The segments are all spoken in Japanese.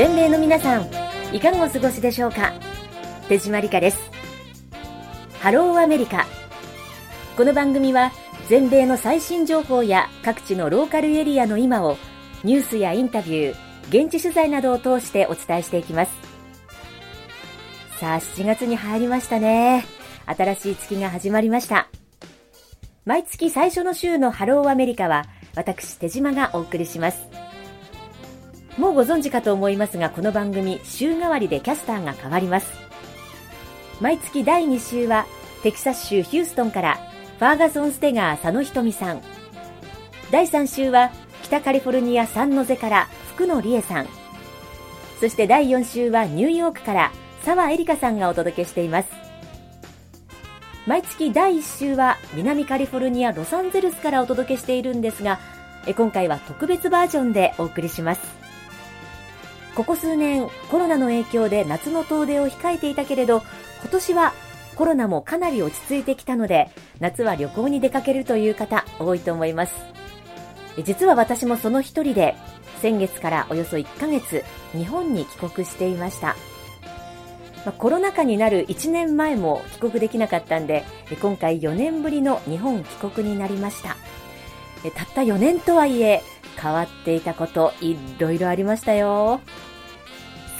全米の皆さんいかがお過ごしでしょうか？手締まりかです。ハローアメリカ。この番組は全米の最新情報や各地のローカルエリアの今をニュースやインタビュー現地取材などを通してお伝えしていきます。さあ7月に入りましたね。新しい月が始まりました。毎月最初の週のハローアメリカは私手島がお送りします。もうご存知かと思いますがこの番組週替わりでキャスターが変わります。毎月第2週はテキサス州ヒューストンからファーガソン・ステガー佐野ひとみさん。第3週は北カリフォルニアサンノゼから福野理恵さん。そして第4週はニューヨークから澤エリカさんがお届けしています。毎月第1週は南カリフォルニアロサンゼルスからお届けしているんですが今回は特別バージョンでお送りします。ここ数年コロナの影響で夏の遠出を控えていたけれど今年はコロナもかなり落ち着いてきたので夏は旅行に出かけるという方多いと思います。実は私もその一人で先月からおよそ1ヶ月日本に帰国していました、コロナ禍になる1年前も帰国できなかったんで今回4年ぶりの日本帰国になりました。たった4年とはいえ変わっていたこといろいろありましたよ。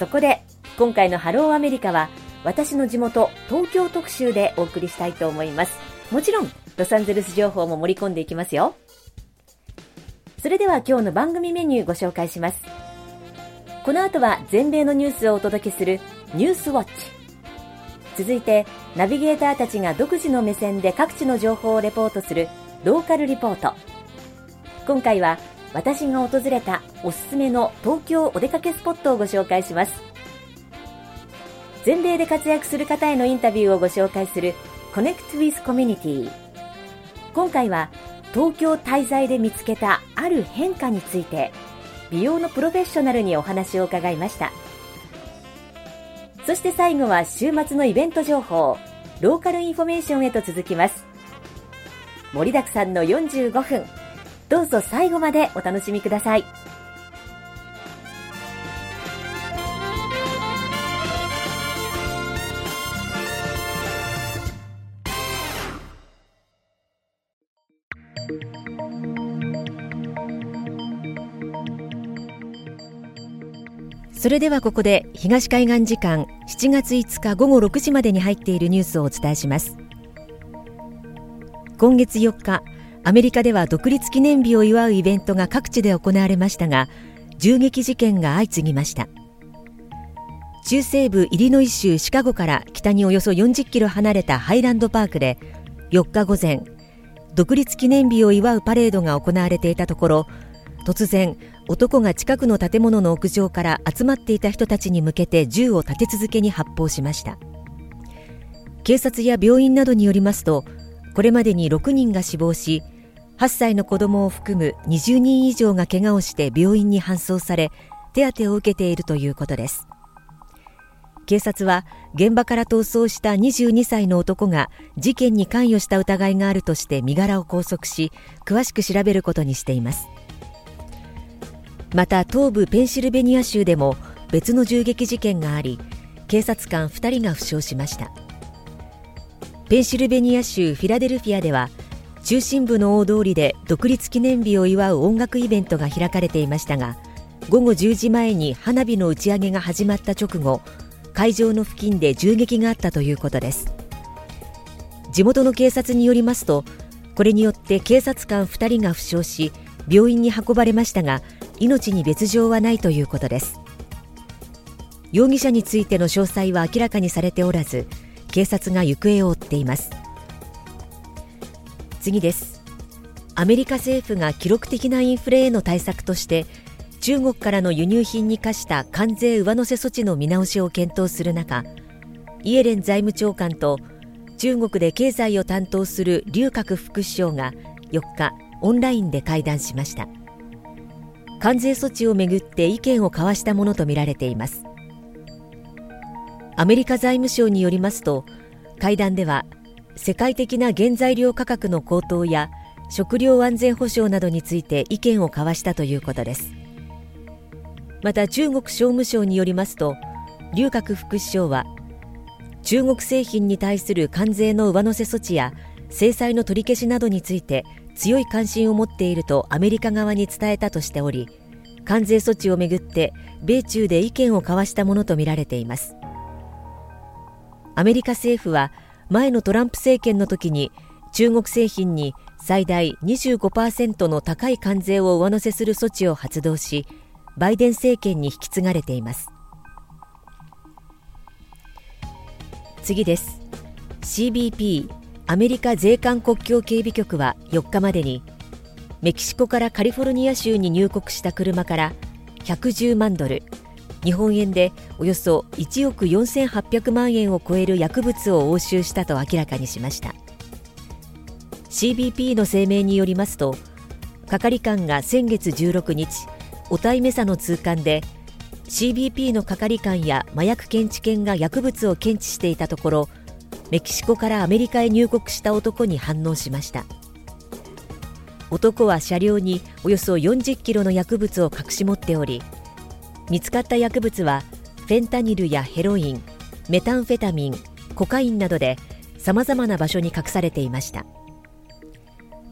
そこで今回のハローアメリカは私の地元東京特集でお送りしたいと思います。もちろんロサンゼルス情報も盛り込んでいきますよ。それでは今日の番組メニューご紹介します。この後は全米のニュースをお届けするニュースウォッチ。続いてナビゲーターたちが独自の目線で各地の情報をレポートするローカルリポート。今回は私が訪れたおすすめの東京お出かけスポットをご紹介します。全米で活躍する方へのインタビューをご紹介する Connect with Community 今回は東京滞在で見つけたある変化について美容のプロフェッショナルにお話を伺いました。そして最後は週末のイベント情報ローカルインフォメーションへと続きます。盛りだくさんの45分。どうぞ最後までお楽しみください。それではここで東海岸時間7月5日午後6時までに入っているニュースをお伝えします。今月4日アメリカでは独立記念日を祝うイベントが各地で行われましたが銃撃事件が相次ぎました。中西部イリノイ州シカゴから北におよそ40キロ離れたハイランドパークで4日午前独立記念日を祝うパレードが行われていたところ突然男が近くの建物の屋上から集まっていた人たちに向けて銃を立て続けに発砲しました。警察や病院などによりますとこれまでに6人が死亡し8歳の子供を含む20人以上が怪我をして病院に搬送され手当てを受けているということです。警察は現場から逃走した22歳の男が事件に関与した疑いがあるとして身柄を拘束し詳しく調べることにしています。また東部ペンシルベニア州でも別の銃撃事件があり警察官2人が負傷しました。ペンシルベニア州フィラデルフィアでは中心部の大通りで独立記念日を祝う音楽イベントが開かれていましたが午後10時前に花火の打ち上げが始まった直後会場の付近で銃撃があったということです。地元の警察によりますとこれによって警察官2人が負傷し病院に運ばれましたが命に別状はないということです。容疑者についての詳細は明らかにされておらず警察が行方を追っています。次です。アメリカ政府が記録的なインフレへの対策として中国からの輸入品に課した関税上乗せ措置の見直しを検討する中イエレン財務長官と中国で経済を担当する劉鶴副首相が4日オンラインで会談しました。関税措置をめぐって意見を交わしたものとみられています。アメリカ財務省によりますと会談では世界的な原材料価格の高騰や食料安全保障などについて意見を交わしたということです。また中国商務省によりますと劉鶴副首相は中国製品に対する関税の上乗せ措置や制裁の取り消しなどについて強い関心を持っているとアメリカ側に伝えたとしており関税措置をめぐって米中で意見を交わしたものとみられています。アメリカ政府は前のトランプ政権の時に中国製品に最大25%の高い関税を上乗せする措置を発動しバイデン政権に引き継がれています。次です。CBP アメリカ税関国境警備局は4日までにメキシコからカリフォルニア州に入国した車から110万ドル日本円でおよそ1億4800万円を超える薬物を押収したと明らかにしました。CBP の声明によりますと係官が先月16日小田メサの通関で CBP の係官や麻薬検知犬が薬物を検知していたところメキシコからアメリカへ入国した男に反応しました。男は車両におよそ40キロの薬物を隠し持っており見つかった薬物はフェンタニルやヘロインメタンフェタミンコカインなどでさまざまな場所に隠されていました。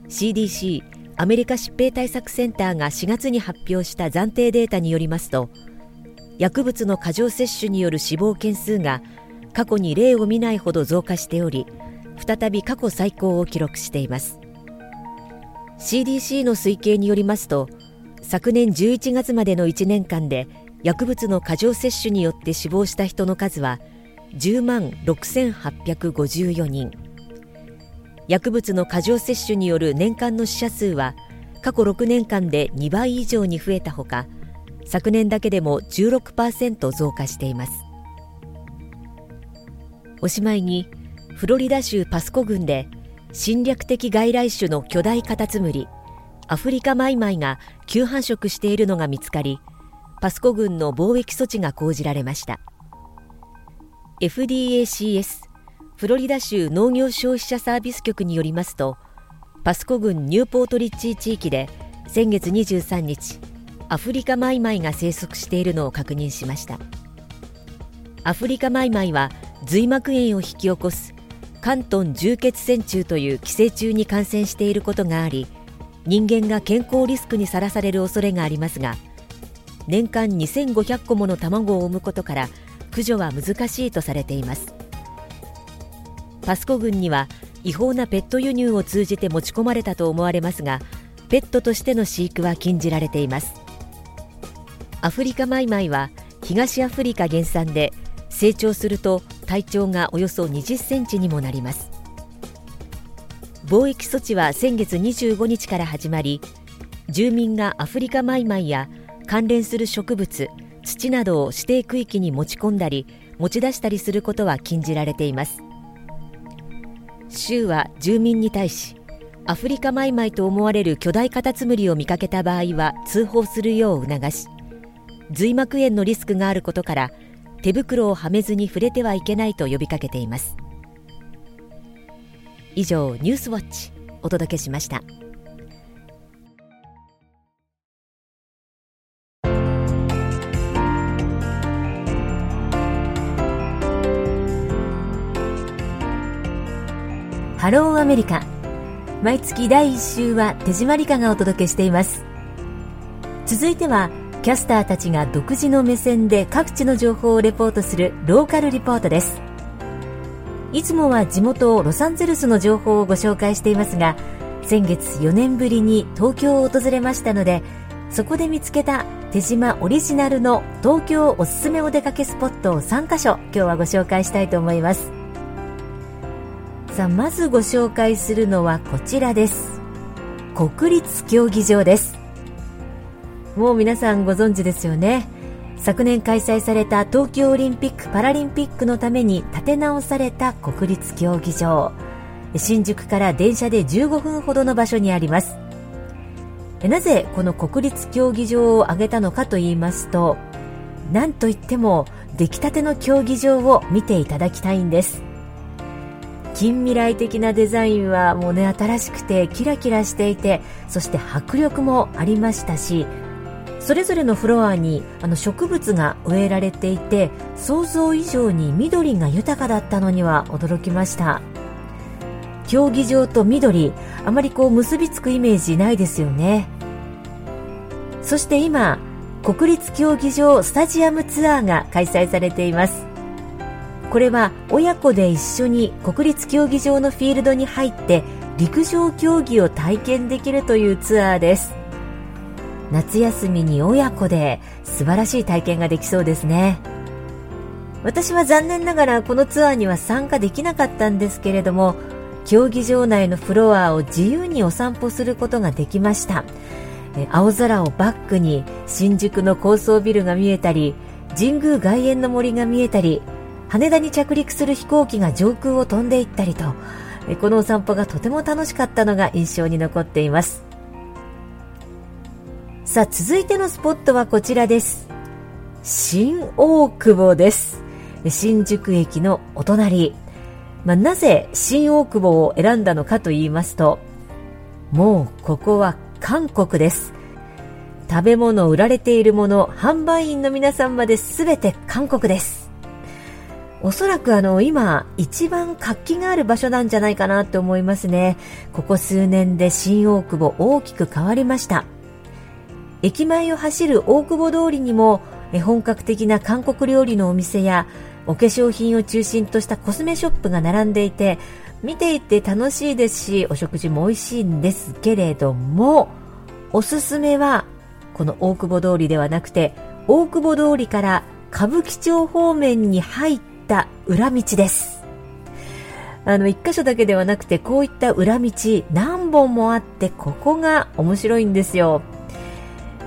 CDC アメリカ疾病対策センターが4月に発表した暫定データによりますと薬物の過剰摂取による死亡件数が過去に例を見ないほど増加しており再び過去最高を記録しています。CDC の推計によりますと昨年11月までの1年間で薬物の過剰摂取によって死亡した人の数は10万6854人。薬物の過剰摂取による年間の死者数は過去6年間で2倍以上に増えたほか昨年だけでも16%増加しています。おしまいにフロリダ州パスコ郡で侵略的外来種の巨大カタツムリアフリカマイマイが急繁殖しているのが見つかりパスコ郡の貿易措置が講じられました。FDACS フロリダ州農業消費者サービス局によりますとパスコ郡ニューポートリッチー地域で先月23日アフリカマイマイが生息しているのを確認しました。アフリカマイマイは髄膜炎を引き起こす関東重血線虫という寄生虫に感染していることがあり人間が健康リスクにさらされる恐れがありますが年間2500個もの卵を産むことから駆除は難しいとされています。パスコ郡には違法なペット輸入を通じて持ち込まれたと思われますがペットとしての飼育は禁じられています。アフリカマイマイは東アフリカ原産で成長すると体長がおよそ20センチにもなります。貿易措置は先月25日から始まり住民がアフリカマイマイや関連する植物土などを指定区域に持ち込んだり持ち出したりすることは禁じられています。州は住民に対しアフリカマイマイと思われる巨大カタツムリを見かけた場合は通報するよう促し髄膜炎のリスクがあることから手袋をはめずに触れてはいけないと呼びかけています。以上ニュースウォッチお届けしました。ハローアメリカ。毎月第1週は手締まりかがお届けしています。続いてはキャスターたちが独自の目線で各地の情報をレポートするローカルリポートです。いつもは地元ロサンゼルスの情報をご紹介していますが先月4年ぶりに東京を訪れましたのでそこで見つけた手島オリジナルの東京おすすめお出かけスポットを3カ所今日はご紹介したいと思います。さあまずご紹介するのはこちらです。国立競技場です。もう皆さんご存知ですよね。昨年開催された東京オリンピック・パラリンピックのために建て直された国立競技場。新宿から電車で15分ほどの場所にあります。なぜこの国立競技場を挙げたのかと言いますと何といっても出来たての競技場を見ていただきたいんです。近未来的なデザインはもうね新しくてキラキラしていてそして迫力もありましたしそれぞれのフロアにあの植物が植えられていて想像以上に緑が豊かだったのには驚きました。競技場と緑あまりこう結びつくイメージないですよね。そして今国立競技場スタジアムツアーが開催されています。これは親子で一緒に国立競技場のフィールドに入って陸上競技を体験できるというツアーです。夏休みに親子で素晴らしい体験ができそうですね。私は残念ながらこのツアーには参加できなかったんですけれども競技場内のフロアを自由にお散歩することができました。青空をバックに新宿の高層ビルが見えたり神宮外苑の森が見えたり羽田に着陸する飛行機が上空を飛んでいったりとこのお散歩がとても楽しかったのが印象に残っています。さあ続いてのスポットはこちらです。新大久保です。新宿駅のお隣、まあ、なぜ新大久保を選んだのかと言いますともうここは韓国です。食べ物売られているもの販売員の皆さんまで全て韓国です。おそらくあの今一番活気がある場所なんじゃないかなと思いますね。ここ数年で新大久保大きく変わりました。駅前を走る大久保通りにも本格的な韓国料理のお店やお化粧品を中心としたコスメショップが並んでいて見ていて楽しいですしお食事も美味しいんですけれどもおすすめはこの大久保通りではなくて大久保通りから歌舞伎町方面に入った裏道です。あの一箇所だけではなくてこういった裏道何本もあってここが面白いんですよ。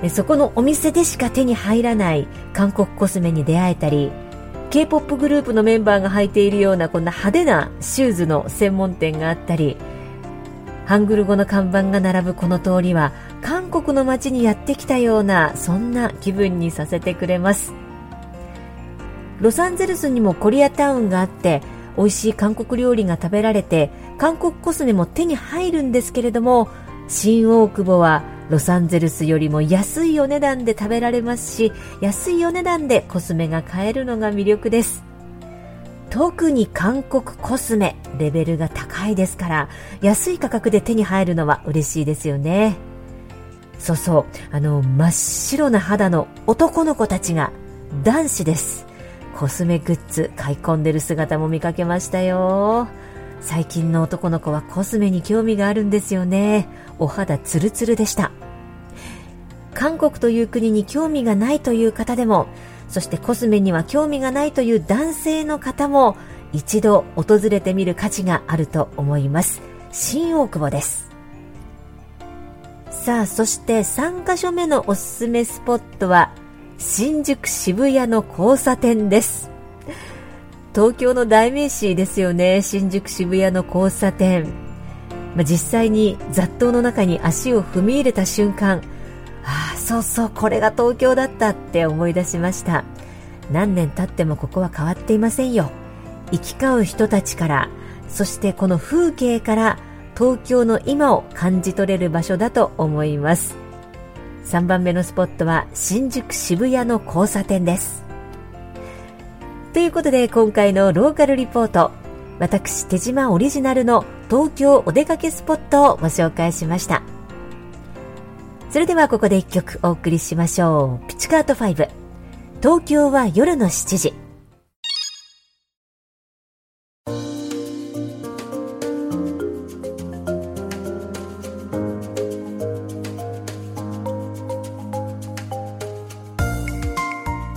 そこのお店でしか手に入らない韓国コスメに出会えたり K-POP グループのメンバーが履いているようなこんな派手なシューズの専門店があったりハングル語の看板が並ぶこの通りは韓国の街にやってきたようなそんな気分にさせてくれます。ロサンゼルスにもコリアタウンがあって美味しい韓国料理が食べられて韓国コスメも手に入るんですけれども新大久保はロサンゼルスよりも安いお値段で食べられますし安いお値段でコスメが買えるのが魅力です。特に韓国コスメレベルが高いですから安い価格で手に入るのは嬉しいですよね。そうそう。あの真っ白な肌の男の子たちが男子です。コスメグッズ買い込んでる姿も見かけましたよ。最近の男の子はコスメに興味があるんですよね。お肌ツルツルでした。韓国という国に興味がないという方でもそしてコスメには興味がないという男性の方も一度訪れてみる価値があると思います。新大久保です。さあそして3カ所目のおすすめスポットは新宿渋谷の交差点です。東京の代名詞ですよね新宿渋谷の交差点、まあ、実際に雑踏の中に足を踏み入れた瞬間ああそうそうこれが東京だったって思い出しました。何年経ってもここは変わっていませんよ。行き交う人たちからそしてこの風景から東京の今を感じ取れる場所だと思います。3番目のスポットは新宿渋谷の交差点です。ということで今回のローカルリポート私手島オリジナルの東京お出かけスポットをご紹介しました。それではここで一曲お送りしましょう。ピチカート5東京は夜の7時。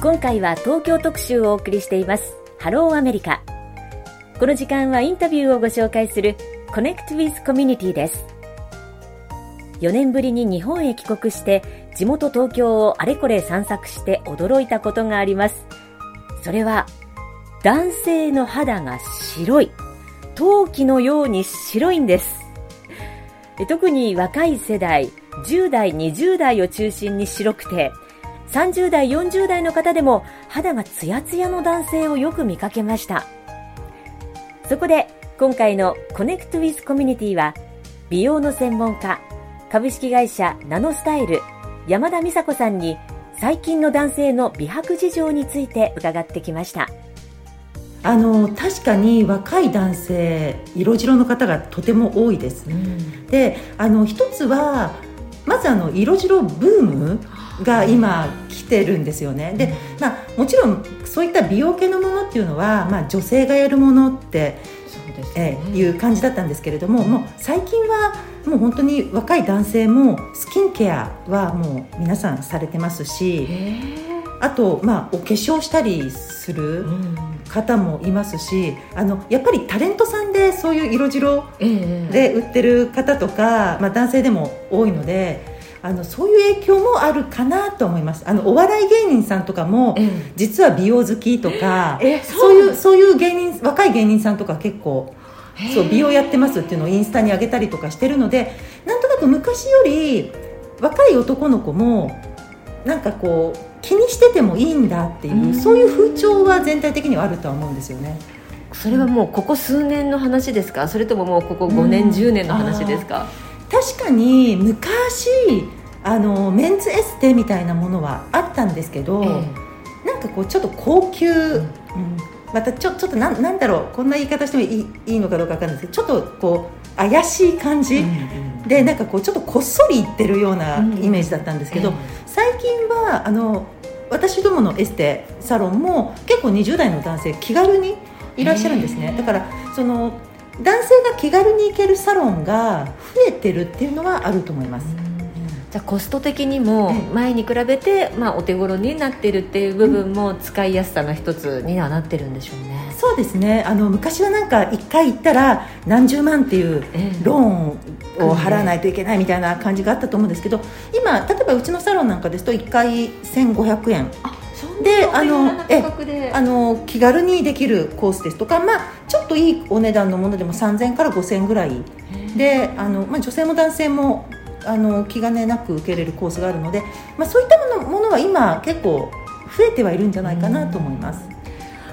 今回は東京特集をお送りしています。ハローアメリカ。この時間はインタビューをご紹介するConnect with Community です。4年ぶりに日本へ帰国して地元東京をあれこれ散策して驚いたことがあります。それは男性の肌が白い。陶器のように白いんです。特に若い世代10代20代を中心に白くて30代、40代の方でも肌がツヤツヤの男性をよく見かけました。そこで今回の Connect with Community は美容の専門家、株式会社ナノスタイル山田美佐子さんに最近の男性の美白事情について伺ってきました。あの確かに若い男性色白の方がとても多いです、うん、であの一つはまずあの色白ブームが今来てるんですよね。で、まあ、もちろんそういった美容系のものっていうのは、まあ、女性がやるものってえー、いう感じだったんですけれどももう最近はもう本当に若い男性もスキンケアはもう皆さんされてますしあと、まあ、お化粧したりする方もいますし、あのやっぱりタレントさんでそういう色白で売ってる方とか、まあ、男性でも多いので。あのそういう影響もあるかなと思います。あのお笑い芸人さんとかも、実は美容好きとか、そういうそういう芸人若い芸人さんとか結構そう美容やってますっていうのをインスタに上げたりとかしてるのでなんとなく昔より若い男の子もなんかこう気にしててもいいんだっていうそういう風潮は全体的にはあるとは思うんですよね。それはもうここ数年の話ですか？それとももうここ5年、うん、10年の話ですか？確かに昔あのメンズエステみたいなものはあったんですけど、ええ、なんかこうちょっと高級、うん、またちょちょっとなんなんだろうこんな言い方してもいいいいのかどうか分かんないですけどちょっとこう怪しい感じ、でなんかこうちょっとこっそり言ってるようなイメージだったんですけど、最近はあの私どものエステサロンも結構20代の男性気軽にいらっしゃるんですね。だからその男性が気軽に行けるサロンが増えてるっていうのはあると思います。じゃコスト的にも前に比べて、まあ、お手頃になってるっていう部分も使いやすさの一つにはなってるんでしょうね。そうですね。あの昔はなんか1回行ったら何十万っていうローンを払わないといけないみたいな感じがあったと思うんですけど今例えばうちのサロンなんかですと1回1500円。であのえあの気軽にできるコースですとか、まあ、ちょっといいお値段のものでも3000から5000円ぐらい。であの、まあ、女性も男性もあの気兼ねなく受けれるコースがあるので、まあ、そういったものものは今結構増えてはいるんじゃないかなと思います。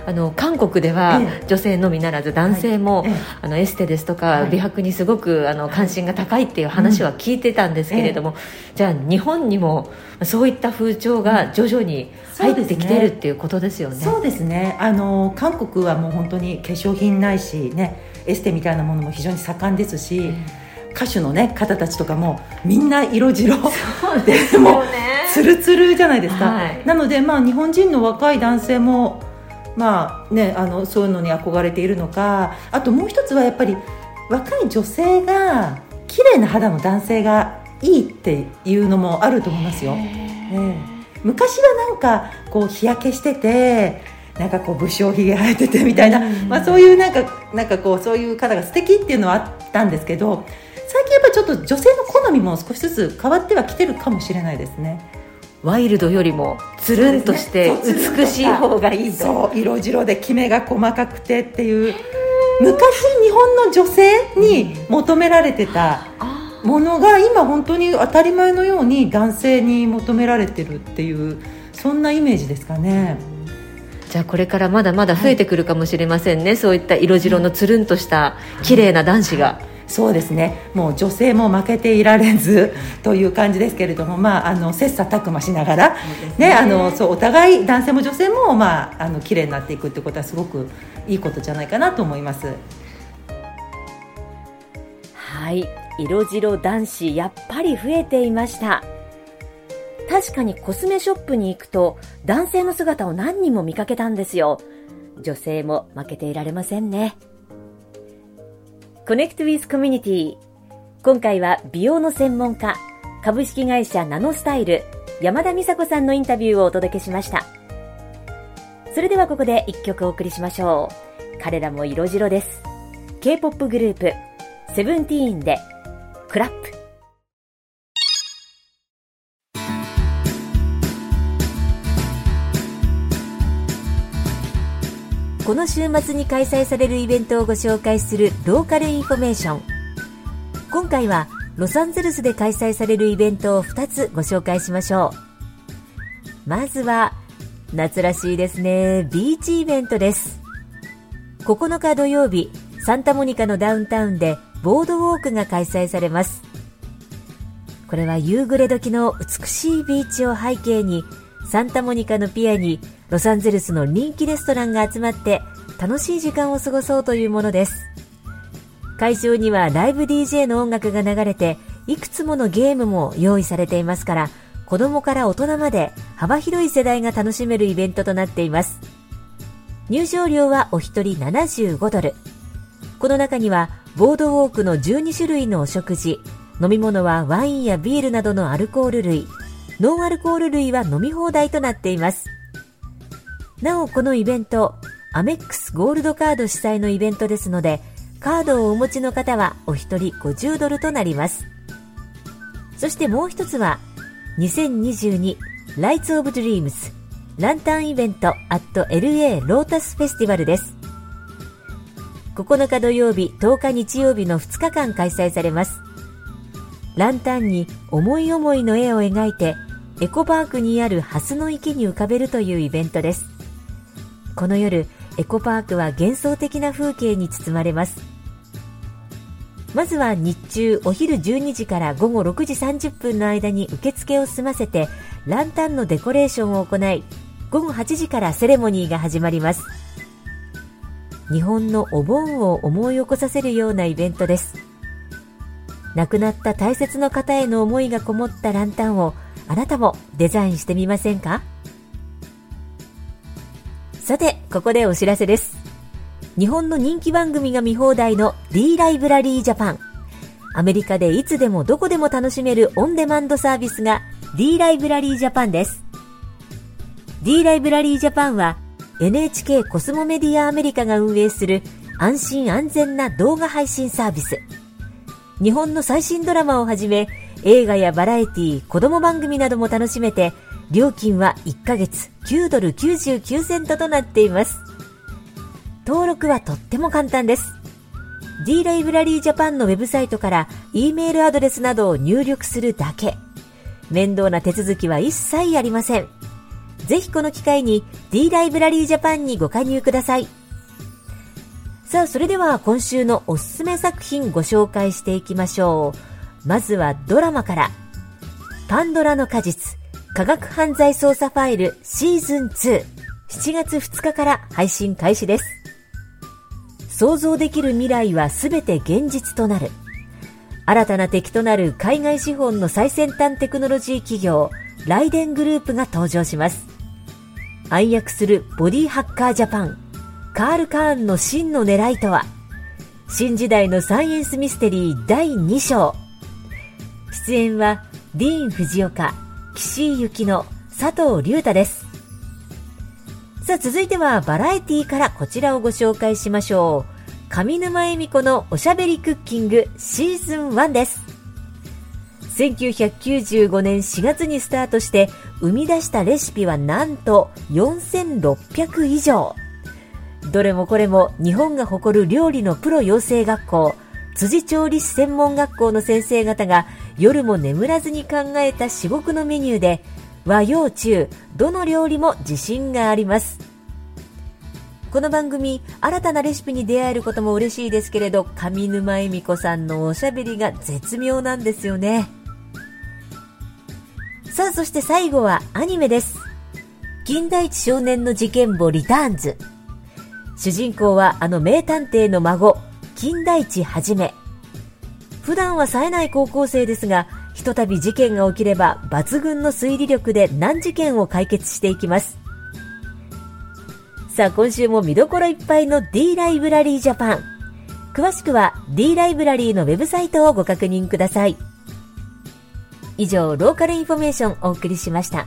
あの韓国では女性のみならず男性も、あのエステですとか美白にすごくあの関心が高いっていう話は聞いてたんですけれども、じゃあ日本にもそういった風潮が徐々に入ってきてるっていうことですよね。そうですね。あの韓国はもう本当に化粧品ないしねエステみたいなものも非常に盛んですし、歌手の、ね、方たちとかもみんな色白。でもつるつるじゃないですか、はい、なので、まあ、日本人の若い男性も、まあね、あのそういうのに憧れているのか。あともう一つはやっぱり若い女性が綺麗な肌の男性がいいっていうのもあると思いますよ。ね、昔はなんかこう日焼けしててなんかこう武将ひげ生えててみたいな、まあ、そういうなんかなんかこうそういう方が素敵っていうのはあったんですけど最近やっぱちょっと女性の好みも少しずつ変わってはきてるかもしれないですね。ワイルドよりもつるんとして美しい方がいいと。そう。色白でキメが細かくてっていう。昔日本の女性に求められてたものが今本当に当たり前のように男性に求められてるっていうそんなイメージですかね。じゃあこれからまだまだ増えてくるかもしれませんね、はい、そういった色白のつるんとした綺麗な男子が。そうですね。もう女性も負けていられずという感じですけれども、まあ、あの切磋琢磨しながら、ね、ねあのそうお互い男性も女性も、まあ、あの綺麗になっていくってことはすごくいいことじゃないかなと思います。はい。色白男子やっぱり増えていました。確かにコスメショップに行くと男性の姿を何人も見かけたんですよ。女性も負けていられませんね Connect with Community 今回は美容の専門家株式会社ナノスタイル山田美佐子さんのインタビューをお届けしました。それではここで一曲お送りしましょう。彼らも色白です。K-POP グループセブンティーンで Clap。この週末に開催されるイベントをご紹介するローカルインフォメーション今回はロサンゼルスで開催されるイベントを2つご紹介しましょう。まずは夏らしいですね。ビーチイベントです。9日土曜日サンタモニカのダウンタウンでボードウォークが開催されます。これは夕暮れ時の美しいビーチを背景にサンタモニカのピアにロサンゼルスの人気レストランが集まって楽しい時間を過ごそうというものです。会場にはライブ DJ の音楽が流れていくつものゲームも用意されていますから子供から大人まで幅広い世代が楽しめるイベントとなっています。入場料はお一人75ドル。この中にはボードウォークの12種類のお食事飲み物はワインやビールなどのアルコール類ノンアルコール類は飲み放題となっています。なおこのイベントアメックスゴールドカード主催のイベントですのでカードをお持ちの方はお一人50ドルとなります。そしてもう一つは2022ライツオブドリームズランタンイベントアット LA ロータスフェスティバルです。9日土曜日10日日曜日の2日間開催されます。ランタンに思い思いの絵を描いてエコパークにある蓮の池に浮かべるというイベントです。この夜エコパークは幻想的な風景に包まれます。まずは日中お昼12時から午後6時30分の間に受付を済ませてランタンのデコレーションを行い午後8時からセレモニーが始まります。日本のお盆を思い起こさせるようなイベントです。亡くなった大切な方への思いがこもったランタンをあなたもデザインしてみませんか？さてここでお知らせです日本の人気番組が見放題の D ライブラリージャパン。アメリカでいつでもどこでも楽しめるオンデマンドサービスが D ライブラリージャパンです。D ライブラリージャパンは NHK コスモメディアアメリカが運営する安心安全な動画配信サービス。日本の最新ドラマをはじめ映画やバラエティ、子供番組なども楽しめて料金は1ヶ月9ドル99セントとなっています。登録はとっても簡単です。D ライブラリージャパンのウェブサイトから E メールアドレスなどを入力するだけ。面倒な手続きは一切ありません。ぜひこの機会に D ライブラリージャパンにご加入ください。さあ、それでは今週のおすすめ作品ご紹介していきましょう。まずはドラマから。パンドラの果実、科学犯罪捜査ファイルシーズン2。7月2日から配信開始です。想像できる未来は全て現実となる。新たな敵となる海外資本の最先端テクノロジー企業、ライデングループが登場します。暗躍するボディハッカージャパン、カール・カーンの真の狙いとは？新時代のサイエンスミステリー第2章。出演は、ディーン・藤岡、岸井ゆきの、佐藤隆太です。さあ続いてはバラエティーからこちらをご紹介しましょう。上沼恵美子のおしゃべりクッキングシーズン1です。1995年4月にスタートして生み出したレシピはなんと4600以上。どれもこれも日本が誇る料理のプロ養成学校、辻調理師専門学校の先生方が夜も眠らずに考えた至極のメニューで和洋中どの料理も自信があります。この番組新たなレシピに出会えることも嬉しいですけれど上沼恵美子さんのおしゃべりが絶妙なんですよね。さあそして最後はアニメです。金田一少年の事件簿リターンズ。主人公はあの名探偵の孫金田一はじめ普段は冴えない高校生ですがひとたび事件が起きれば抜群の推理力で難事件を解決していきます。さあ、今週も見どころいっぱいの D ライブラリージャパン。詳しくは D ライブラリーのウェブサイトをご確認ください。以上、ローカルインフォメーションお送りしました。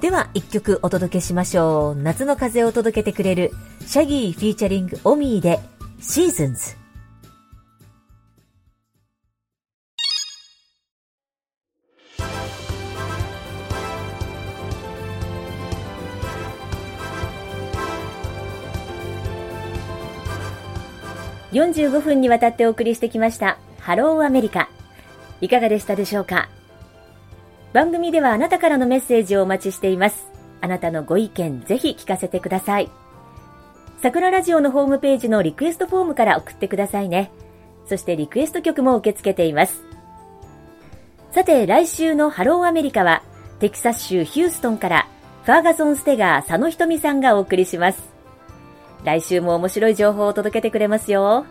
では、一曲お届けしましょう。夏の風を届けてくれる、シャギー featuring オミーで、 Seasons。45分にわたってお送りしてきましたハローアメリカ。いかがでしたでしょうか？番組ではあなたからのメッセージをお待ちしています。あなたのご意見ぜひ聞かせてください。桜ラジオのホームページのリクエストフォームから送ってくださいねそしてリクエスト曲も受け付けていますさて来週のハローアメリカはテキサス州ヒューストンからファーガソン・ステガー佐野ひとみさんがお送りします。来週も面白い情報を届けてくれますよ。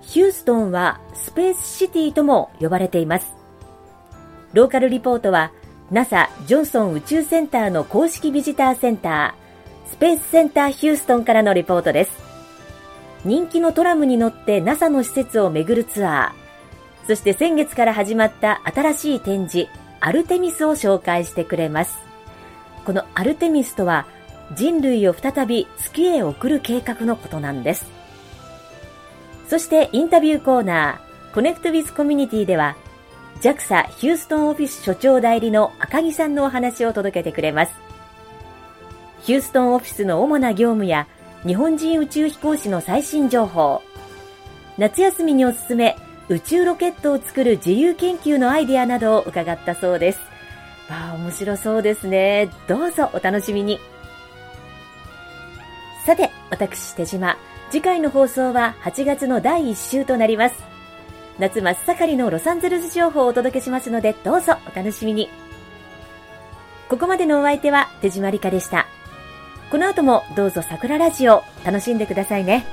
ヒューストンはスペースシティとも呼ばれています。ローカルリポートは NASA ジョンソン宇宙センターの公式ビジターセンター、スペースセンターヒューストンからのリポートです。人気のトラムに乗って NASA の施設を巡るツアー、そして先月から始まった新しい展示、アルテミスを紹介してくれます。このアルテミスとは人類を再び月へ送る計画のことなんです。そしてインタビューコーナー、 Connect with Community では、JAXA ヒューストンオフィス所長代理の赤木さんのお話を届けてくれます。ヒューストンオフィスの主な業務や日本人宇宙飛行士の最新情報、夏休みにおすすめ宇宙ロケットを作る自由研究のアイデアなどを伺ったそうです。わあ、面白そうですね。どうぞお楽しみに。さて、私、手島。次回の放送は8月の第1週となります。夏真っ盛りのロサンゼルス情報をお届けしますので、どうぞお楽しみに。ここまでのお相手は手島理香でした。この後もどうぞ桜ラジオ楽しんでくださいね。